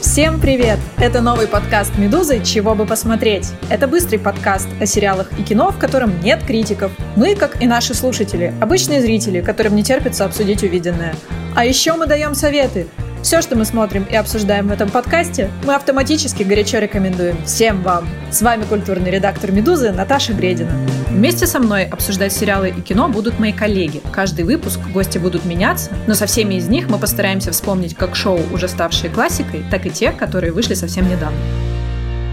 Всем привет! Это новый подкаст «Медузы. Чего бы посмотреть?». Это быстрый подкаст о сериалах и кино, в котором нет критиков. Мы, как и наши слушатели, обычные зрители, которым не терпится обсудить увиденное. А еще мы даем советы. Все, что мы смотрим и обсуждаем в этом подкасте, мы автоматически горячо рекомендуем всем вам. С вами культурный редактор «Медузы» Наташа Гредина. Вместе со мной обсуждать сериалы и кино будут мои коллеги. Каждый выпуск гости будут меняться, но со всеми из них мы постараемся вспомнить как шоу, уже ставшие классикой, так и те, которые вышли совсем недавно.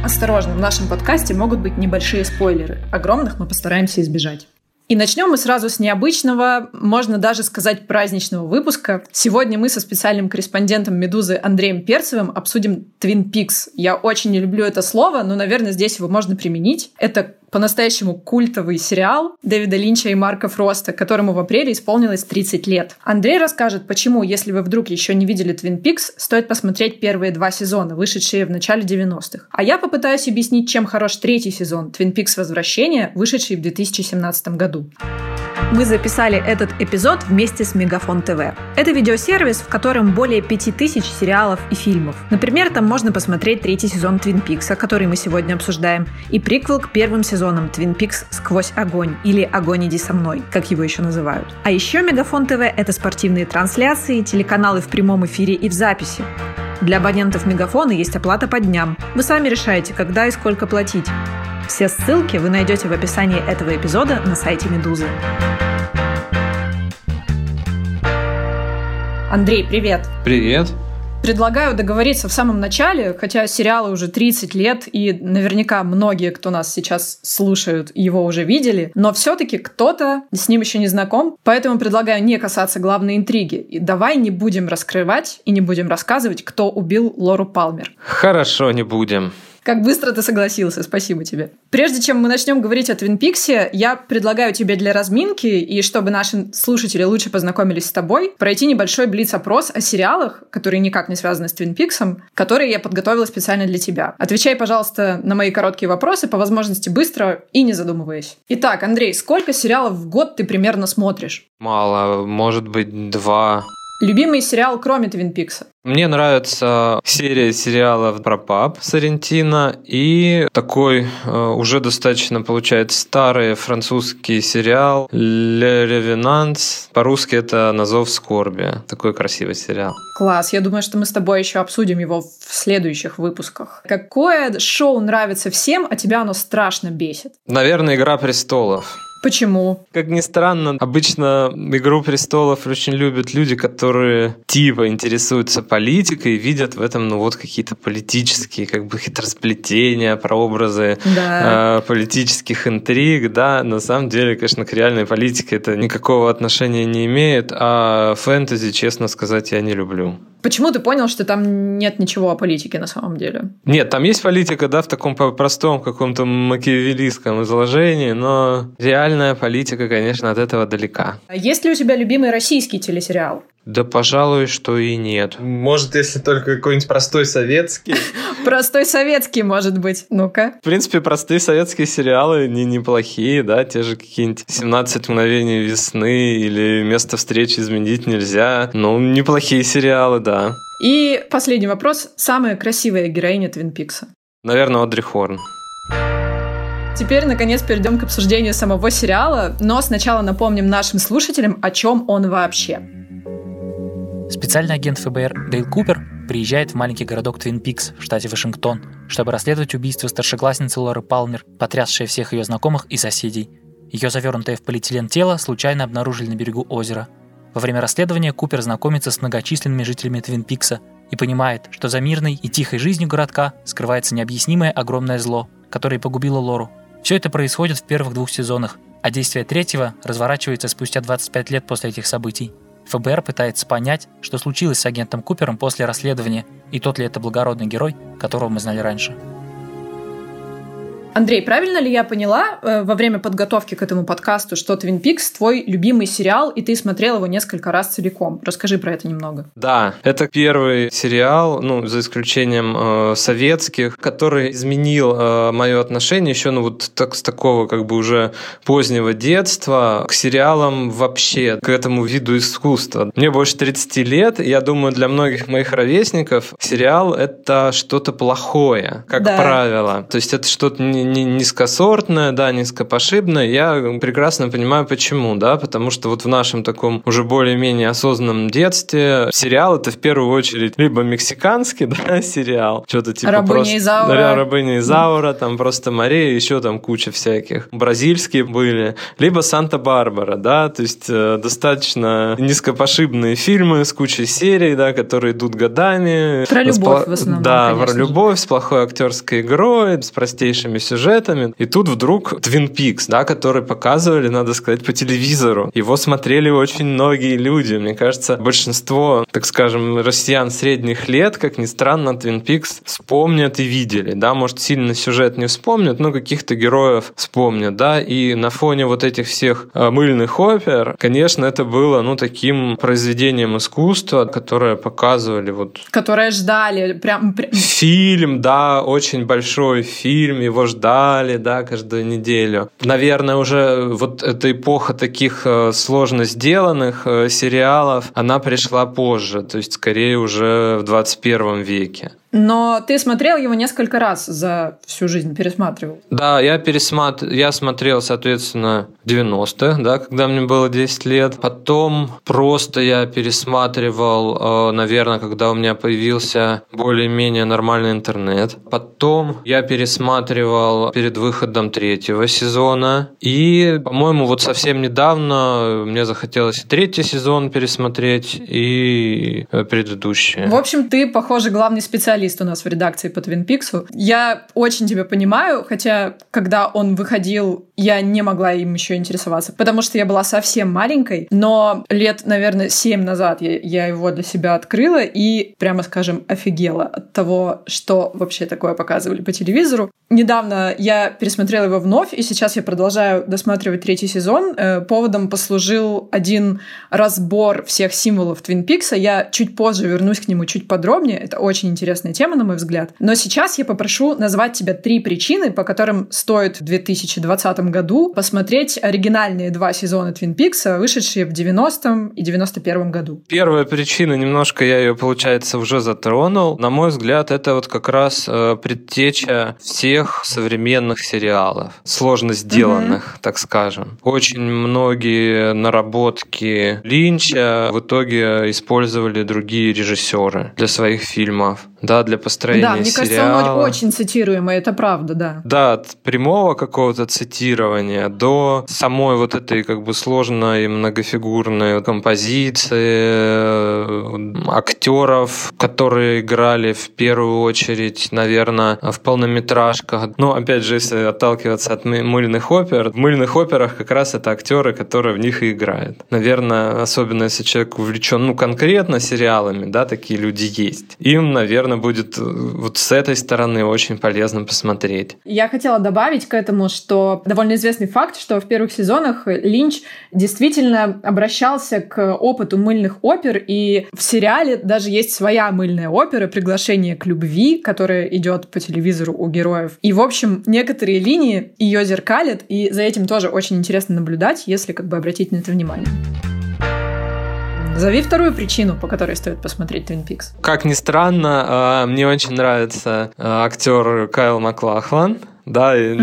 Осторожно, в нашем подкасте могут быть небольшие спойлеры. Огромных мы постараемся избежать. И начнем мы сразу с необычного, можно даже сказать праздничного выпуска. Сегодня мы со специальным корреспондентом «Медузы» Андреем Перцевым обсудим Twin Peaks. Я очень не люблю это слово, но, наверное, здесь его можно применить. Это по-настоящему культовый сериал Дэвида Линча и Марка Фроста, которому в апреле исполнилось 30 лет. Андрей расскажет, почему, если вы вдруг еще не видели Twin Peaks, стоит посмотреть первые два сезона, вышедшие в начале 90-х. А я попытаюсь объяснить, чем хорош третий сезон Twin Peaks Возвращение, вышедший в 2017 году. Мы записали этот эпизод вместе с Мегафон ТВ. Это видеосервис, в котором более 5000 сериалов и фильмов. Например, там можно посмотреть третий сезон Твин Пикса, который мы сегодня обсуждаем, и приквел к первым сезонам Твин Пикс «Сквозь огонь» или «Огонь, иди со мной», как его еще называют. А еще Мегафон ТВ — это спортивные трансляции, телеканалы в прямом эфире и в записи. Для абонентов Мегафона есть оплата по дням. Вы сами решаете, когда и сколько платить. Все ссылки вы найдете в описании этого эпизода на сайте Медузы. Андрей, привет! Привет! Предлагаю договориться в самом начале, хотя сериалу уже 30 лет, и наверняка многие, кто нас сейчас слушают, его уже видели, но все-таки кто-то с ним еще не знаком, поэтому предлагаю не касаться главной интриги. И давай не будем раскрывать и не будем рассказывать, кто убил Лору Палмер. Хорошо, не будем. Как быстро ты согласился, спасибо тебе. Прежде чем мы начнем говорить о Твин Пиксе, я предлагаю тебе для разминки и чтобы наши слушатели лучше познакомились с тобой, пройти небольшой блиц-опрос о сериалах, которые никак не связаны с Твин Пиксом, которые я подготовила специально для тебя. Отвечай, пожалуйста, на мои короткие вопросы, по возможности быстро и не задумываясь. Итак, Андрей, сколько сериалов в год ты примерно смотришь? Мало, может быть, два. Любимый сериал, кроме Твин Пикса? Мне нравится серия сериалов про пап Сарентино и такой э, уже достаточно, получается, старый французский сериал «Le Revenant». По-русски это «На зов скорби». Такой красивый сериал. Класс. Я думаю, что мы с тобой еще обсудим его в следующих выпусках. Какое шоу нравится всем, а тебя оно страшно бесит? Наверное, «Игра престолов». Почему? Как ни странно, обычно «Игру престолов» очень любят люди, которые типа интересуются политикой и видят в этом, ну вот, какие-то политические как бы хитросплетения, прообразы да. э, политических интриг, да. На самом деле, конечно, к реальной политике это никакого отношения не имеет, а фэнтези, честно сказать, я не люблю. Почему ты понял, что там нет ничего о политике на самом деле? Нет, там есть политика, да, в таком простом каком-то макиавеллистском изложении, но реальная политика, конечно, от этого далека. А есть ли у тебя любимый российский телесериал? Да, пожалуй, что и нет. Может, если только какой-нибудь простой советский. Простой советский, может быть. Ну-ка. В принципе, простые советские сериалы не неплохие, да, те же какие-нибудь «17 мгновений весны» или «Место встречи изменить нельзя». Ну, неплохие сериалы, да. И последний вопрос. Самая красивая героиня Твин Пикса? Наверное, Одри Хорн. Теперь, наконец, перейдем к обсуждению самого сериала, но сначала напомним нашим слушателям, о чем он вообще. Специальный агент ФБР Дейл Купер приезжает в маленький городок Твин Пикс в штате Вашингтон, чтобы расследовать убийство старшеклассницы Лоры Палмер, потрясшее всех ее знакомых и соседей. Ее завернутое в полиэтилен тело случайно обнаружили на берегу озера. Во время расследования Купер знакомится с многочисленными жителями Твин Пикса и понимает, что за мирной и тихой жизнью городка скрывается необъяснимое огромное зло, которое погубило Лору. Все это происходит в первых двух сезонах, а действие третьего разворачивается спустя 25 лет после этих событий. ФБР пытается понять, что случилось с агентом Купером после расследования, и тот ли это благородный герой, которого мы знали раньше. Андрей, правильно ли я поняла э, во время подготовки к этому подкасту, что Twin Peaks твой любимый сериал, и ты смотрел его несколько раз целиком? Расскажи про это немного. Да, это первый сериал, ну, за исключением э, советских, который изменил э, мое отношение еще, ну, вот так, с такого как бы уже позднего детства к сериалам вообще, к этому виду искусства. Мне больше 30 лет, и я думаю, для многих моих ровесников сериал — это что-то плохое, как Да. правило. То есть это что-то не- низкосортное, да, низкопошибное. Я прекрасно понимаю, почему, да, потому что вот в нашем таком уже более-менее осознанном детстве сериал это в первую очередь либо мексиканский, да, сериал, что-то типа «Рабыня просто... Изаура». Да, «Рабыня Изаура», там просто Мария, еще там куча всяких. Бразильские были. Либо «Санта-Барбара», да, то есть э, достаточно низкопошибные фильмы с кучей серий, да, которые идут годами. Про С любовь пла- в основном, Да, конечно про любовь с плохой актерской игрой, с простейшими сюжетами. И тут вдруг Twin Peaks, да, который показывали, надо сказать, по телевизору. Его смотрели очень многие люди. Мне кажется, большинство, так скажем, россиян средних лет, как ни странно, Twin Peaks вспомнят и видели. Да, может, сильно сюжет не вспомнят, но каких-то героев вспомнят, да. И на фоне вот этих всех э, мыльных опер, конечно, это было, ну, таким произведением искусства, которое показывали вот Которые ждали, прям... прям- Фильм, да, очень большой фильм, его ждали, да, каждую неделю. Наверное, уже вот эта эпоха таких э, сложно сделанных э, сериалов, она пришла позже, то есть скорее уже в 21 веке. Но ты смотрел его несколько раз за всю жизнь, пересматривал. Да, я пересмат... я смотрел, соответственно, в 90-х, да, когда мне было 10 лет. Потом просто я пересматривал, э, наверное, когда у меня появился более-менее нормальный интернет. Потом я пересматривал перед выходом третьего сезона. И, по-моему, вот совсем недавно мне захотелось третий сезон пересмотреть, и э, предыдущие. В общем, ты, похоже, главный специалист у нас в редакции по Твин Пиксу. Я очень тебя понимаю, хотя, когда он выходил, я не могла им еще интересоваться, потому что я была совсем маленькой, но лет, наверное, семь назад я, я его для себя открыла и, прямо скажем, офигела от того, что вообще такое показывали по телевизору. Недавно я пересмотрела его вновь, и сейчас я продолжаю досматривать третий сезон. Э, Поводом послужил один разбор всех символов Твин Пикса. Я чуть позже вернусь к нему чуть подробнее. Это очень интересная тема, на мой взгляд. Но сейчас я попрошу назвать тебя три причины, по которым стоит в 2020 году посмотреть оригинальные два сезона Твин Пикса, вышедшие в 90-м и 91-м году. Первая причина, немножко я ее, получается, уже затронул. На мой взгляд, это вот как раз э, предтеча всех современных сериалов, сложно сделанных, так скажем. Очень многие наработки Линча в итоге использовали другие режиссеры для своих фильмов, да, для построения Да, мне кажется, он сериала. очень цитируемый, это правда, да. Да, от прямого какого-то цитирования до самой вот этой как бы сложной и многофигурной композиции, э, актеров, которые играли в первую очередь, наверное, в полнометражках. Ну, опять же, если отталкиваться от мы- мыльных опер, в мыльных операх как раз это актеры, которые в них и играют. Наверное, особенно если человек увлечен, ну, конкретно сериалами, да, такие люди есть. Им, наверное, будет э, вот с этой стороны очень полезно посмотреть. Я хотела добавить к этому, что довольно известный факт, что в первых сезонах Линч действительно обращался к опыту мыльных опер, и в сериале даже есть своя мыльная опера «Приглашение к любви», которая идет по телевизору у героев. И, в общем, некоторые линии ее зеркалят, и за этим тоже очень интересно наблюдать, если как бы обратить на это внимание. Зови вторую причину, по которой стоит посмотреть Твин Пикс. Как ни странно, а, мне очень нравится а, актер Кайл Маклахлан. Да, и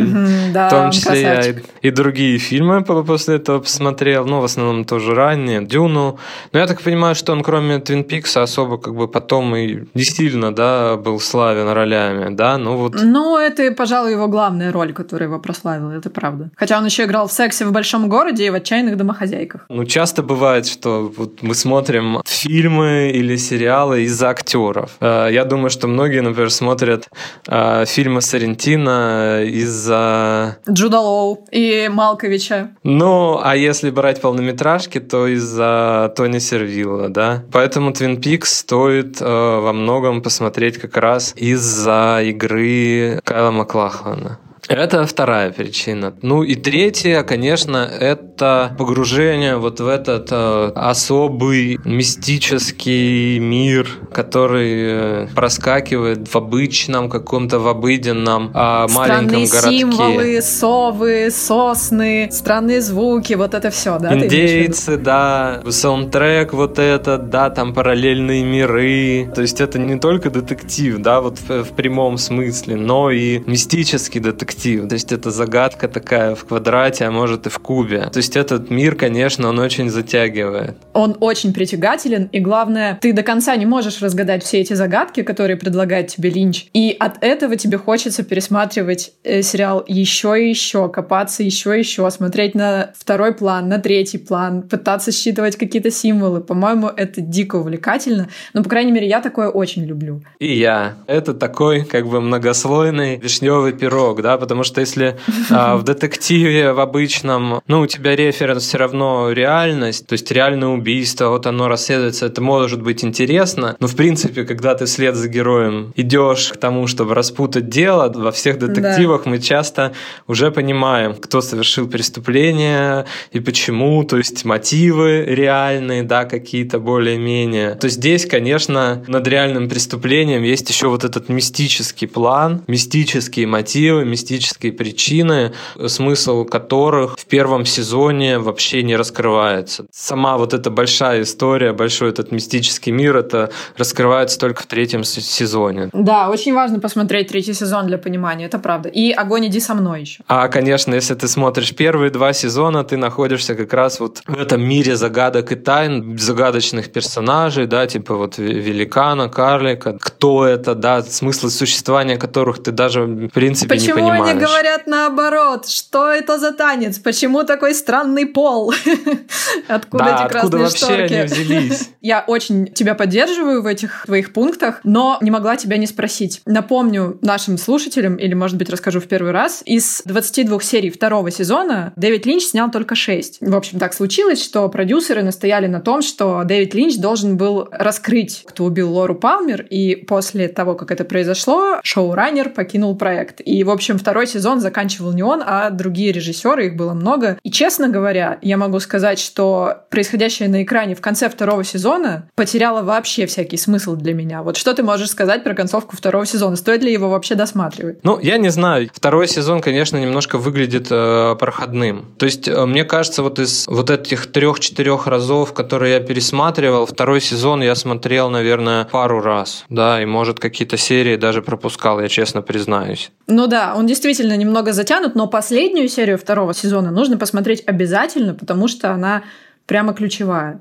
да, в том числе я и, красавчик. и другие фильмы по- после этого посмотрел, ну, в основном тоже ранние, Дюну. Но я так понимаю, что он кроме Твин Пикса особо как бы потом и не сильно, да, был славен ролями, да, ну вот Ну, это, пожалуй, его главная роль, которая его прославила, это правда. Хотя он еще играл в сексе в большом городе и в отчаянных домохозяйках. Ну, часто бывает, что вот мы смотрим фильмы или сериалы из-за актеров. Э, Я думаю, что многие, например, смотрят э, фильмы Сарентина из-за... Джуда Лоу и Малковича. Ну, а если брать полнометражки, то из-за Тони Сервилла, да. Поэтому Twin Peaks стоит э, во многом посмотреть как раз из-за игры Кайла Маклахлана. Это вторая причина. Ну и третья, конечно, это погружение вот в этот э, особый мистический мир, который э, проскакивает в обычном каком-то, в обыденном э, маленьком Странные городке. символы, совы, сосны, странные звуки, вот это все, да? Индейцы, да, саундтрек вот этот, да, там параллельные миры. То есть это не только детектив, да, вот в, в прямом смысле, но и мистический детектив. То есть это загадка такая в квадрате, а может и в кубе. То есть этот мир, конечно, он очень затягивает. Он очень притягателен, и главное, ты до конца не можешь разгадать все эти загадки, которые предлагает тебе Линч. И от этого тебе хочется пересматривать э, сериал еще и еще, копаться еще и еще, смотреть на второй план, на третий план, пытаться считывать какие-то символы. По-моему, это дико увлекательно. Но, по крайней мере, я такое очень люблю. И я. Это такой как бы многослойный вишневый пирог, да, потому что если а, в детективе в обычном, ну, у тебя референс все равно реальность, то есть реальное убийство, вот оно расследуется, это может быть интересно, но в принципе, когда ты вслед за героем идешь к тому, чтобы распутать дело, во всех детективах мы часто уже понимаем, кто совершил преступление и почему, то есть мотивы реальные, да, какие-то более-менее. То здесь, конечно, над реальным преступлением есть еще вот этот мистический план, мистические мотивы, мистические причины, смысл которых в первом сезоне вообще не раскрывается. Сама вот эта большая история, большой этот мистический мир, это раскрывается только в третьем сезоне. Да, очень важно посмотреть третий сезон для понимания, это правда. И «Огонь, иди со мной» еще. А, конечно, если ты смотришь первые два сезона, ты находишься как раз вот в этом мире загадок и тайн, загадочных персонажей, да, типа вот ве- великана, карлика, кто это, да, смысл существования которых ты даже в принципе не Почему понимаешь. Они говорят наоборот? Что это за танец? Почему такой странный пол? Откуда да, эти откуда красные вообще они шторки? взялись? Я очень тебя поддерживаю в этих твоих пунктах, но не могла тебя не спросить. Напомню нашим слушателям, или, может быть, расскажу в первый раз, из 22 серий второго сезона Дэвид Линч снял только 6. В общем, так случилось, что продюсеры настояли на том, что Дэвид Линч должен был раскрыть, кто убил Лору Палмер, и после того, как это произошло, шоураннер покинул проект. И, в общем, второй сезон заканчивал не он, а другие режиссеры, их было много. И, честно говоря, я могу сказать, что происходящее на экране в конце второго сезона потеряло вообще всякий смысл для меня. Вот что ты можешь сказать про концовку второго сезона? Стоит ли его вообще досматривать? Ну, я не знаю. Второй сезон, конечно, немножко выглядит э, проходным. То есть, э, мне кажется, вот из вот этих трех-четырех разов, которые я пересматривал, второй сезон я смотрел, наверное, пару раз. Да, и, может, какие-то серии даже пропускал, я честно признаюсь. Ну да, он действительно немного затянут, но последнюю серию второго сезона нужно посмотреть обязательно, потому что она прямо ключевая.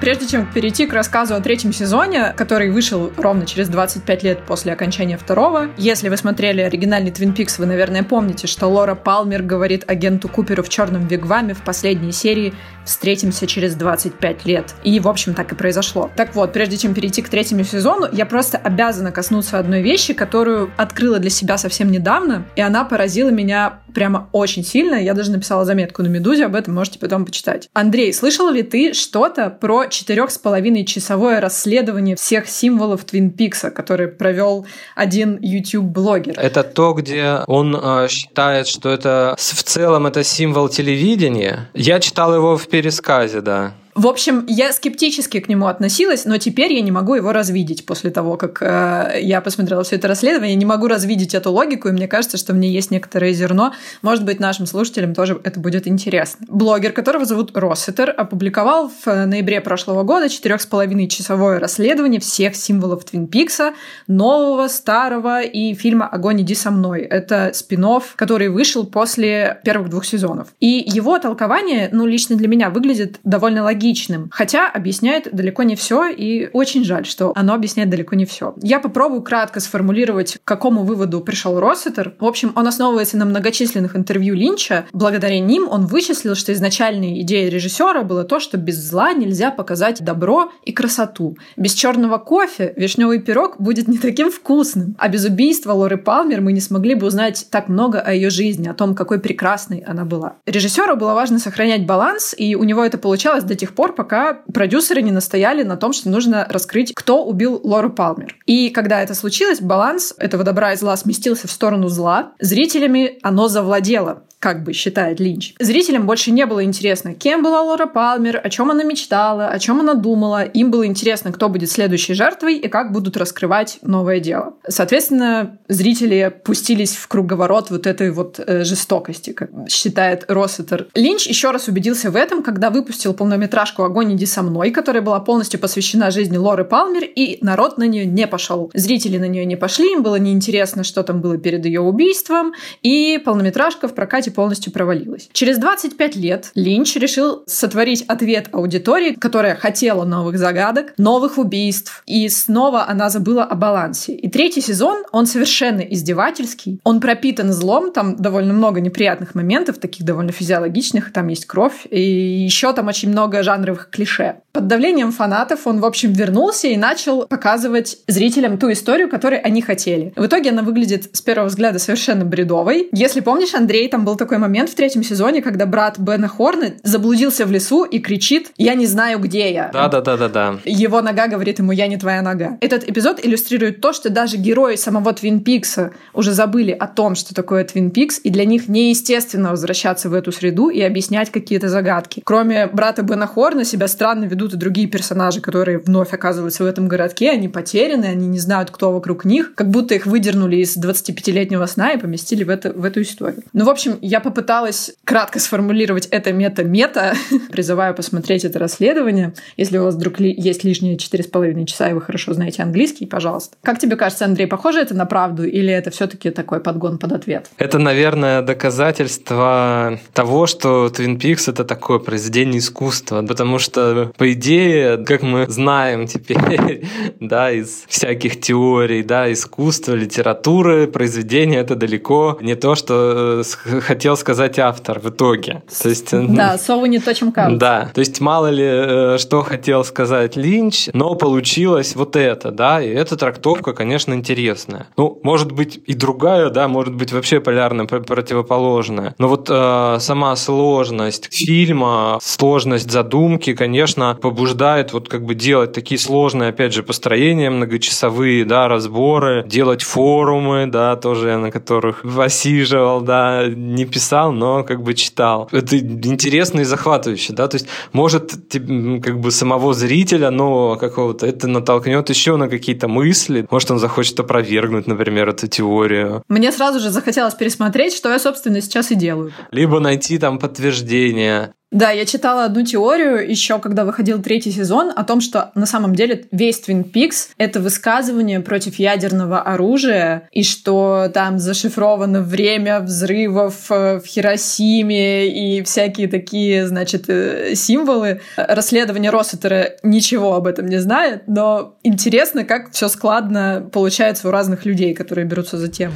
Прежде чем перейти к рассказу о третьем сезоне, который вышел ровно через 25 лет после окончания второго, если вы смотрели оригинальный Твин Пикс, вы, наверное, помните, что Лора Палмер говорит агенту Куперу в черном вигваме в последней серии «Встретимся через 25 лет». И, в общем, так и произошло. Так вот, прежде чем перейти к третьему сезону, я просто обязана коснуться одной вещи, которую открыла для себя совсем недавно, и она поразила меня прямо очень сильно. Я даже написала заметку на Медузе, об этом можете потом почитать. Андрей, слышал ли ты что-то про четырех с половиной часовое расследование всех символов Твин Пикса, который провел один YouTube-блогер? Это то, где он э, считает, что это в целом это символ телевидения. Я читал его в пересказе, да. В общем, я скептически к нему относилась, но теперь я не могу его развидеть после того, как э, я посмотрела все это расследование. Не могу развидеть эту логику, и мне кажется, что в ней есть некоторое зерно. Может быть, нашим слушателям тоже это будет интересно. Блогер, которого зовут Россетер, опубликовал в ноябре прошлого года четырех с половиной часовое расследование всех символов Твин Пикса, нового, старого и фильма «Огонь, иди со мной». Это спин который вышел после первых двух сезонов. И его толкование, ну, лично для меня выглядит довольно логичным, хотя объясняет далеко не все, и очень жаль, что оно объясняет далеко не все. Я попробую кратко сформулировать, к какому выводу пришел Россетер. В общем, он основывается на многочисленных интервью Линча. Благодаря ним он вычислил, что изначальной идеей режиссера было то, что без зла нельзя показать добро и красоту. Без черного кофе вишневый пирог будет не таким вкусным. А без убийства Лоры Палмер мы не смогли бы узнать так много о ее жизни, о том, какой прекрасной она была. Режиссеру было важно сохранять баланс, и у него это получалось до тех пор, пока продюсеры не настояли на том, что нужно раскрыть, кто убил Лору Палмер. И когда это случилось, баланс этого добра и зла сместился в сторону зла. Зрителями оно завладело как бы считает Линч. Зрителям больше не было интересно, кем была Лора Палмер, о чем она мечтала, о чем она думала. Им было интересно, кто будет следующей жертвой и как будут раскрывать новое дело. Соответственно, зрители пустились в круговорот вот этой вот э, жестокости, как считает Россетер. Линч еще раз убедился в этом, когда выпустил полнометражку «Огонь, иди со мной», которая была полностью посвящена жизни Лоры Палмер, и народ на нее не пошел. Зрители на нее не пошли, им было неинтересно, что там было перед ее убийством, и полнометражка в прокате полностью провалилась. Через 25 лет Линч решил сотворить ответ аудитории, которая хотела новых загадок, новых убийств, и снова она забыла о балансе. И третий сезон, он совершенно издевательский, он пропитан злом, там довольно много неприятных моментов, таких довольно физиологичных, там есть кровь, и еще там очень много жанровых клише. Под давлением фанатов он, в общем, вернулся и начал показывать зрителям ту историю, которую они хотели. В итоге она выглядит с первого взгляда совершенно бредовой. Если помнишь, Андрей, там был такой момент в третьем сезоне, когда брат Бена Хорна заблудился в лесу и кричит «Я не знаю, где я». Да-да-да-да-да. Его нога говорит ему «Я не твоя нога». Этот эпизод иллюстрирует то, что даже герои самого Твин Пикса уже забыли о том, что такое Твин Пикс, и для них неестественно возвращаться в эту среду и объяснять какие-то загадки. Кроме брата Бена Хорна себя странно ведут и другие персонажи, которые вновь оказываются в этом городке, они потеряны, они не знают, кто вокруг них, как будто их выдернули из 25-летнего сна и поместили в, это, в эту историю. Ну, в общем, я попыталась кратко сформулировать это мета-мета. Призываю посмотреть это расследование. Если у вас вдруг ли есть лишние четыре с половиной часа, и вы хорошо знаете английский, пожалуйста. Как тебе кажется, Андрей, похоже это на правду или это все таки такой подгон под ответ? Это, наверное, доказательство того, что Twin Peaks — это такое произведение искусства, потому что, по идее, как мы знаем теперь, да, из всяких теорий, да, искусства, литературы, произведение — это далеко не то, что э, хотел сказать автор в итоге. То есть, да, совы не то, чем кажется. Да, то есть мало ли, э, что хотел сказать Линч, но получилось вот это, да, и эта трактовка, конечно, интересная. Ну, может быть и другая, да, может быть вообще полярно противоположная. Но вот э, сама сложность фильма, сложность задумки, конечно, побуждает вот как бы делать такие сложные, опять же, построения многочасовые, да, разборы, делать форумы, да, тоже я на которых посиживал, да, не писал, но как бы читал. Это интересно и захватывающе, да, то есть может как бы самого зрителя, но какого-то это натолкнет еще на какие-то мысли, может он захочет опровергнуть, например, эту теорию. Мне сразу же захотелось пересмотреть, что я, собственно, сейчас и делаю. Либо найти там подтверждение. Да, я читала одну теорию еще, когда выходил третий сезон, о том, что на самом деле весь Twin Peaks — это высказывание против ядерного оружия, и что там зашифровано время взрывов э, в Хиросиме и всякие такие, значит, э, символы. Расследование Россетера ничего об этом не знает, но интересно, как все складно получается у разных людей, которые берутся за тему.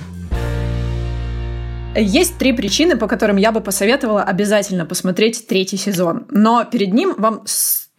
Есть три причины, по которым я бы посоветовала обязательно посмотреть третий сезон. Но перед ним вам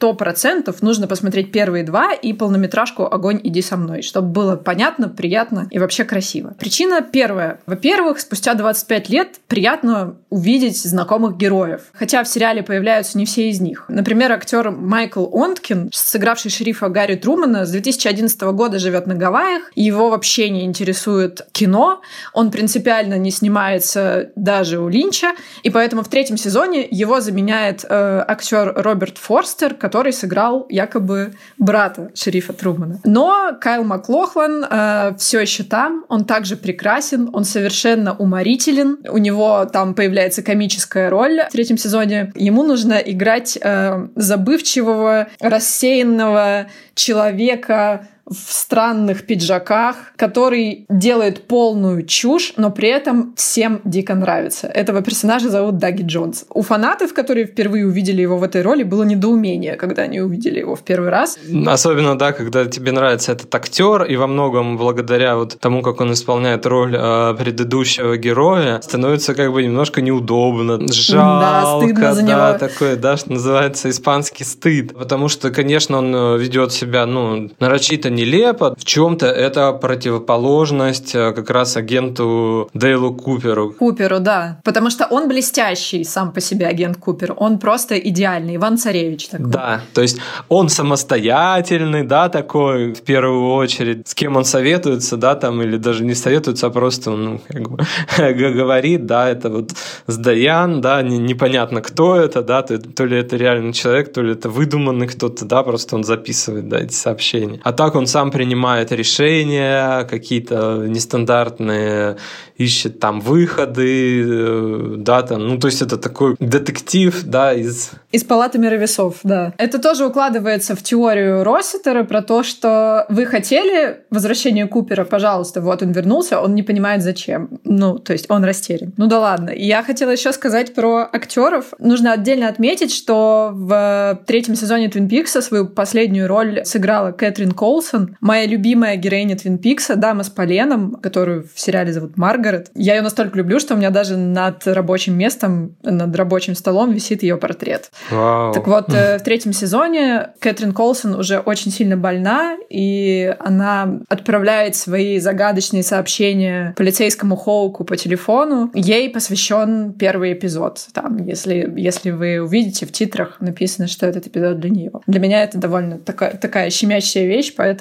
сто процентов нужно посмотреть первые два и полнометражку «Огонь, иди со мной», чтобы было понятно, приятно и вообще красиво. Причина первая. Во-первых, спустя 25 лет приятно увидеть знакомых героев. Хотя в сериале появляются не все из них. Например, актер Майкл Онткин, сыгравший шерифа Гарри Трумана, с 2011 года живет на Гавайях. Его вообще не интересует кино. Он принципиально не снимается даже у Линча. И поэтому в третьем сезоне его заменяет э, актер Роберт Форстер, который сыграл якобы брата шерифа Трумана. Но Кайл Маклохлан э, все еще там, он также прекрасен, он совершенно уморителен, у него там появляется комическая роль в третьем сезоне. Ему нужно играть э, забывчивого, рассеянного человека, в странных пиджаках, который делает полную чушь, но при этом всем дико нравится. Этого персонажа зовут Даги Джонс. У фанатов, которые впервые увидели его в этой роли, было недоумение, когда они увидели его в первый раз. Особенно, да, когда тебе нравится этот актер, и во многом благодаря вот тому, как он исполняет роль э, предыдущего героя, становится как бы немножко неудобно, жалко, да, стыдно за да, него. такое, да, что называется испанский стыд. Потому что, конечно, он э, ведет себя, ну, нарочито не нелепо. В чем-то это противоположность э, как раз агенту Дейлу Куперу. Куперу, да. Потому что он блестящий сам по себе агент Купер. Он просто идеальный. Иван Царевич такой. Да, то есть он самостоятельный, да, такой, в первую очередь. С кем он советуется, да, там, или даже не советуется, а просто, ну, как бы говорит, да, это вот Сдаян, да, непонятно, кто это, да, то ли это реальный человек, то ли это выдуманный кто-то, да, просто он записывает, да, эти сообщения. А так он сам принимает решения, какие-то нестандартные, ищет там выходы, э, да, там, ну, то есть это такой детектив, да, из... Из палаты мировесов, да. Это тоже укладывается в теорию Росситера про то, что вы хотели возвращение Купера, пожалуйста, вот он вернулся, он не понимает зачем. Ну, то есть он растерян. Ну да ладно. Я хотела еще сказать про актеров. Нужно отдельно отметить, что в третьем сезоне Твин Пикса свою последнюю роль сыграла Кэтрин Колсон, моя любимая героиня Твин Пикса, дама с поленом, которую в сериале зовут Маргарет. Я ее настолько люблю, что у меня даже над рабочим местом, над рабочим столом висит ее портрет. Вау. Так вот, э, в третьем сезоне Кэтрин Колсон уже очень сильно больна, и она отправляет свои загадочные сообщения полицейскому Хоуку по телефону. Ей посвящен первый эпизод. Там, если, если вы увидите в титрах, написано, что этот эпизод для нее. Для меня это довольно такая, такая щемящая вещь, поэтому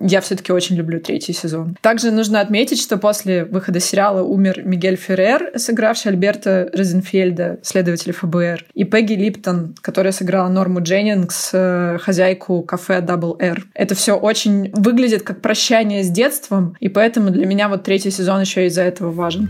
я все-таки очень люблю третий сезон. Также нужно отметить, что после выхода сериала умер Мигель Феррер, сыгравший Альберта Розенфельда, следователя ФБР, и Пегги Липтон, которая сыграла Норму Дженнингс, э, хозяйку кафе Double R. Это все очень выглядит как прощание с детством, и поэтому для меня вот третий сезон еще из-за этого важен.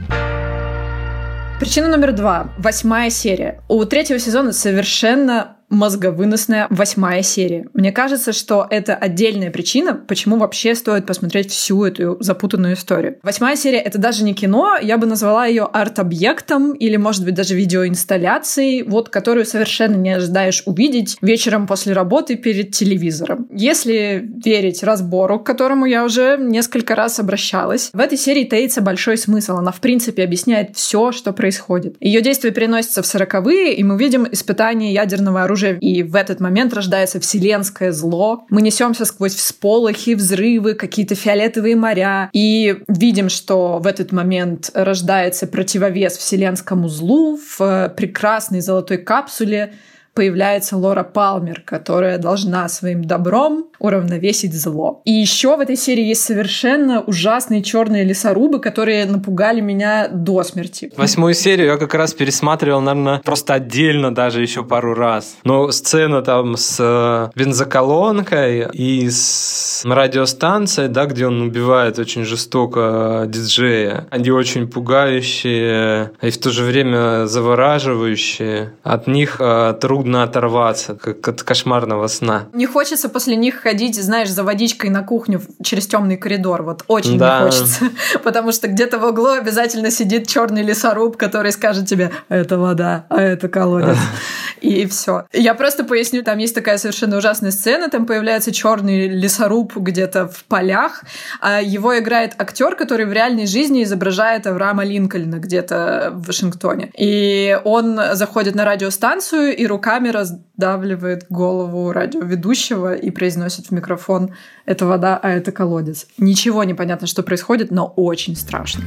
Причина номер два. Восьмая серия. У третьего сезона совершенно мозговыносная восьмая серия. Мне кажется, что это отдельная причина, почему вообще стоит посмотреть всю эту запутанную историю. Восьмая серия — это даже не кино, я бы назвала ее арт-объектом или, может быть, даже видеоинсталляцией, вот которую совершенно не ожидаешь увидеть вечером после работы перед телевизором. Если верить разбору, к которому я уже несколько раз обращалась, в этой серии таится большой смысл. Она, в принципе, объясняет все, что происходит. Ее действие переносится в сороковые, и мы видим испытание ядерного оружия оружие, и в этот момент рождается вселенское зло. Мы несемся сквозь всполохи, взрывы, какие-то фиолетовые моря, и видим, что в этот момент рождается противовес вселенскому злу в прекрасной золотой капсуле, появляется Лора Палмер, которая должна своим добром уравновесить зло. И еще в этой серии есть совершенно ужасные черные лесорубы, которые напугали меня до смерти. Восьмую серию я как раз пересматривал, наверное, просто отдельно даже еще пару раз. Но сцена там с э, бензоколонкой и с радиостанцией, да, где он убивает очень жестоко диджея, они очень пугающие и в то же время завораживающие. От них э, трудно оторваться, как от кошмарного сна. Не хочется после них ходить, знаешь, за водичкой на кухню через темный коридор. Вот очень Да. не хочется. Потому что где-то в углу обязательно сидит черный лесоруб, который скажет тебе, это вода, а это колодец. И все. Я просто поясню, там есть такая совершенно ужасная сцена, там появляется черный лесоруб где-то в полях, а его играет актер, который в реальной жизни изображает Авраама Линкольна где-то в Вашингтоне. И он заходит на радиостанцию и руками раздавливает голову радиоведущего и произносит в микрофон «это вода, а это колодец». Ничего не понятно, что происходит, но очень страшно.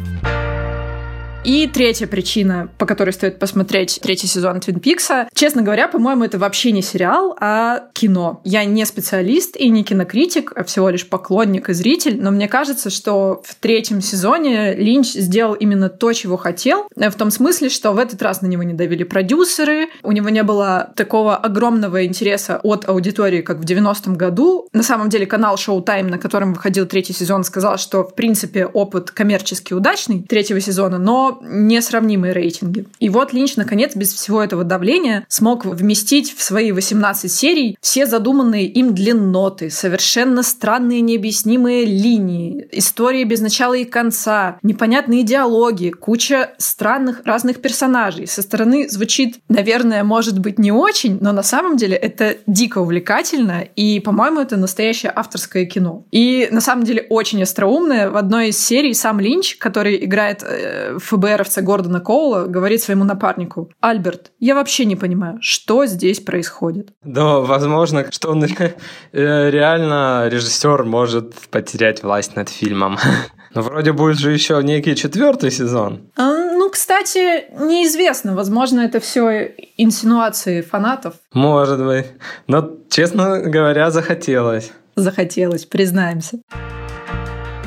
И третья причина, по которой стоит посмотреть третий сезон Твин Пикса. Честно говоря, по-моему, это вообще не сериал, а кино. Я не специалист и не кинокритик, а всего лишь поклонник и зритель, но мне кажется, что в третьем сезоне Линч сделал именно то, чего хотел, в том смысле, что в этот раз на него не давили продюсеры, у него не было такого огромного интереса от аудитории, как в 90-м году. На самом деле канал Showtime, на котором выходил третий сезон, сказал, что, в принципе, опыт коммерчески удачный третьего сезона, но несравнимые рейтинги. И вот Линч, наконец, без всего этого давления смог вместить в свои 18 серий все задуманные им длинноты, совершенно странные необъяснимые линии, истории без начала и конца, непонятные диалоги, куча странных разных персонажей. Со стороны звучит, наверное, может быть не очень, но на самом деле это дико увлекательно, и, по-моему, это настоящее авторское кино. И на самом деле очень остроумное. В одной из серий сам Линч, который играет э, ФБР, ФБРовца Гордона Коула говорит своему напарнику, «Альберт, я вообще не понимаю, что здесь происходит?» Да, возможно, что он э, реально режиссер может потерять власть над фильмом. Но вроде будет же еще некий четвертый сезон. А, ну, кстати, неизвестно. Возможно, это все инсинуации фанатов. Может быть. Но, честно говоря, захотелось. Захотелось, признаемся.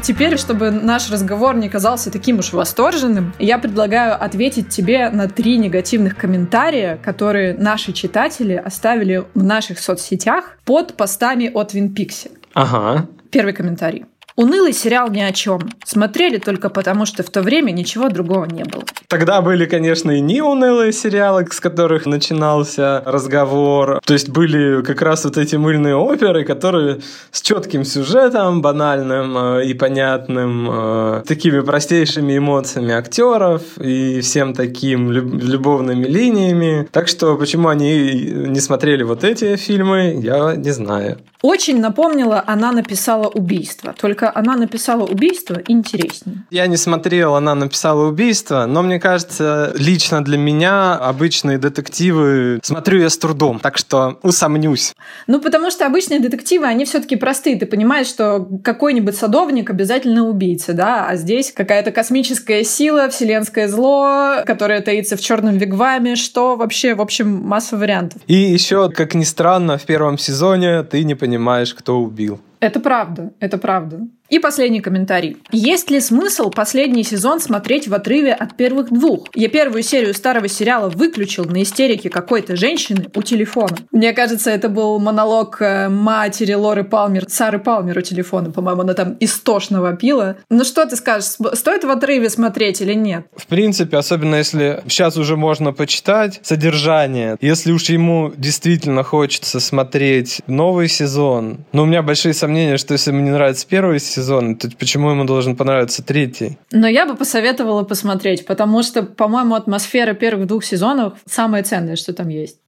Теперь, чтобы наш разговор не казался таким уж восторженным, я предлагаю ответить тебе на три негативных комментария, которые наши читатели оставили в наших соцсетях под постами о Твин Пиксе. Ага. Первый комментарий. Унылый сериал ни о чем. Смотрели только потому, что в то время ничего другого не было. Тогда были, конечно, и не унылые сериалы, с которых начинался разговор. То есть были как раз вот эти мыльные оперы, которые с четким сюжетом, банальным э, и понятным, э, такими простейшими эмоциями актеров и всем таким любовными линиями. Так что почему они не смотрели вот эти фильмы, я не знаю. Очень напомнила, она написала убийство. Только она написала убийство интереснее. Я не смотрел, она написала убийство, но мне кажется, лично для меня обычные детективы смотрю я с трудом, так что усомнюсь. Ну, потому что обычные детективы, они все-таки простые. Ты понимаешь, что какой-нибудь садовник обязательно убийца, да, а здесь какая-то космическая сила, вселенское зло, которое таится в черном вигваме, что вообще, в общем, масса вариантов. И еще, как ни странно, в первом сезоне ты не понимаешь, понимаешь, кто убил. Это правда, это правда. И последний комментарий. Есть ли смысл последний сезон смотреть в отрыве от первых двух? Я первую серию старого сериала выключил на истерике какой-то женщины у телефона. Мне кажется, это был монолог э, матери Лоры Палмер, Сары Палмер у телефона. По-моему, она там истошно вопила. Ну что ты скажешь, стоит в отрыве смотреть или нет? В принципе, особенно если сейчас уже можно почитать содержание. Если уж ему действительно хочется смотреть новый сезон, но у меня большие сомнения, что если ему не нравится первый сезон, то почему ему должен понравиться третий? Но я бы посоветовала посмотреть, потому что, по-моему, атмосфера первых двух сезонов самое ценное, что там есть.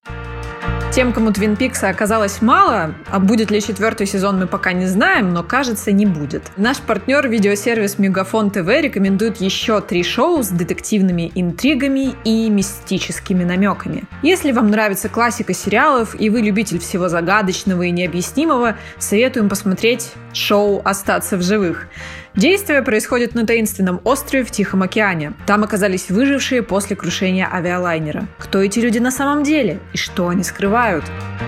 Тем, кому Твин Пикса оказалось мало, а будет ли четвертый сезон, мы пока не знаем, но кажется, не будет. Наш партнер видеосервис Мегафон ТВ рекомендует еще три шоу с детективными интригами и мистическими намеками. Если вам нравится классика сериалов и вы любитель всего загадочного и необъяснимого, советуем посмотреть шоу «Остаться в живых». Действие происходит на таинственном острове в Тихом океане. Там оказались выжившие после крушения авиалайнера. Кто эти люди на самом деле и что они скрывают?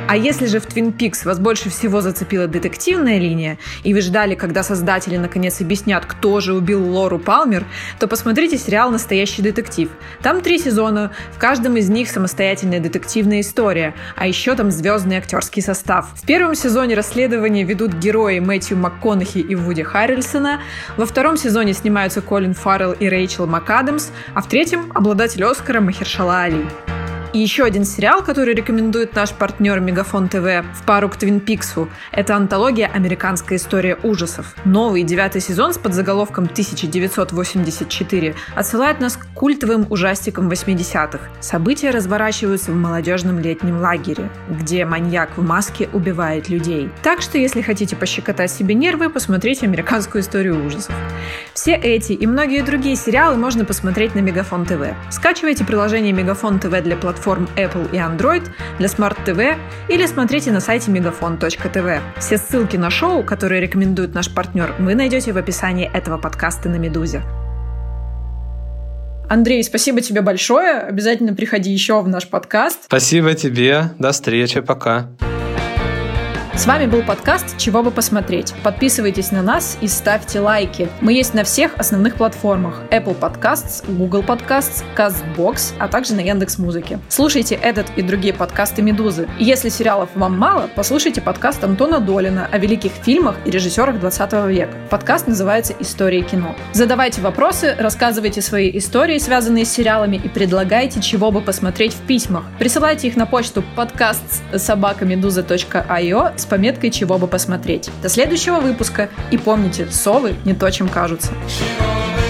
А если же в Twin Peaks вас больше всего зацепила детективная линия, и вы ждали, когда создатели наконец объяснят, кто же убил Лору Палмер, то посмотрите сериал «Настоящий детектив». Там три сезона, в каждом из них самостоятельная детективная история, а еще там звездный актерский состав. В первом сезоне расследования ведут герои Мэтью МакКонахи и Вуди Харрельсона, во втором сезоне снимаются Колин Фаррелл и Рэйчел МакАдамс, а в третьем – обладатель Оскара Махершала Али. И еще один сериал, который рекомендует наш партнер Мегафон ТВ в пару к Твин Пиксу, это антология «Американская история ужасов». Новый девятый сезон с подзаголовком 1984 отсылает нас к культовым ужастикам 80-х. События разворачиваются в молодежном летнем лагере, где маньяк в маске убивает людей. Так что, если хотите пощекотать себе нервы, посмотрите «Американскую историю ужасов». Все эти и многие другие сериалы можно посмотреть на Мегафон ТВ. Скачивайте приложение Мегафон ТВ для платформы платформ Apple и Android для Smart TV или смотрите на сайте megafon.tv. Все ссылки на шоу, которые рекомендует наш партнер, вы найдете в описании этого подкаста на Медузе. Андрей, спасибо тебе большое. Обязательно приходи еще в наш подкаст. Спасибо тебе. До встречи. Пока. С вами был подкаст «Чего бы посмотреть». Подписывайтесь на нас и ставьте лайки. Мы есть на всех основных платформах. Apple Podcasts, Google Podcasts, CastBox, а также на Яндекс Музыке. Слушайте этот и другие подкасты «Медузы». И если сериалов вам мало, послушайте подкаст Антона Долина о великих фильмах и режиссерах 20 века. Подкаст называется «История кино». Задавайте вопросы, рассказывайте свои истории, связанные с сериалами, и предлагайте, чего бы посмотреть в письмах. Присылайте их на почту подкаст с пометкой «Чего бы посмотреть». До следующего выпуска и помните, совы не то, чем кажутся. Чего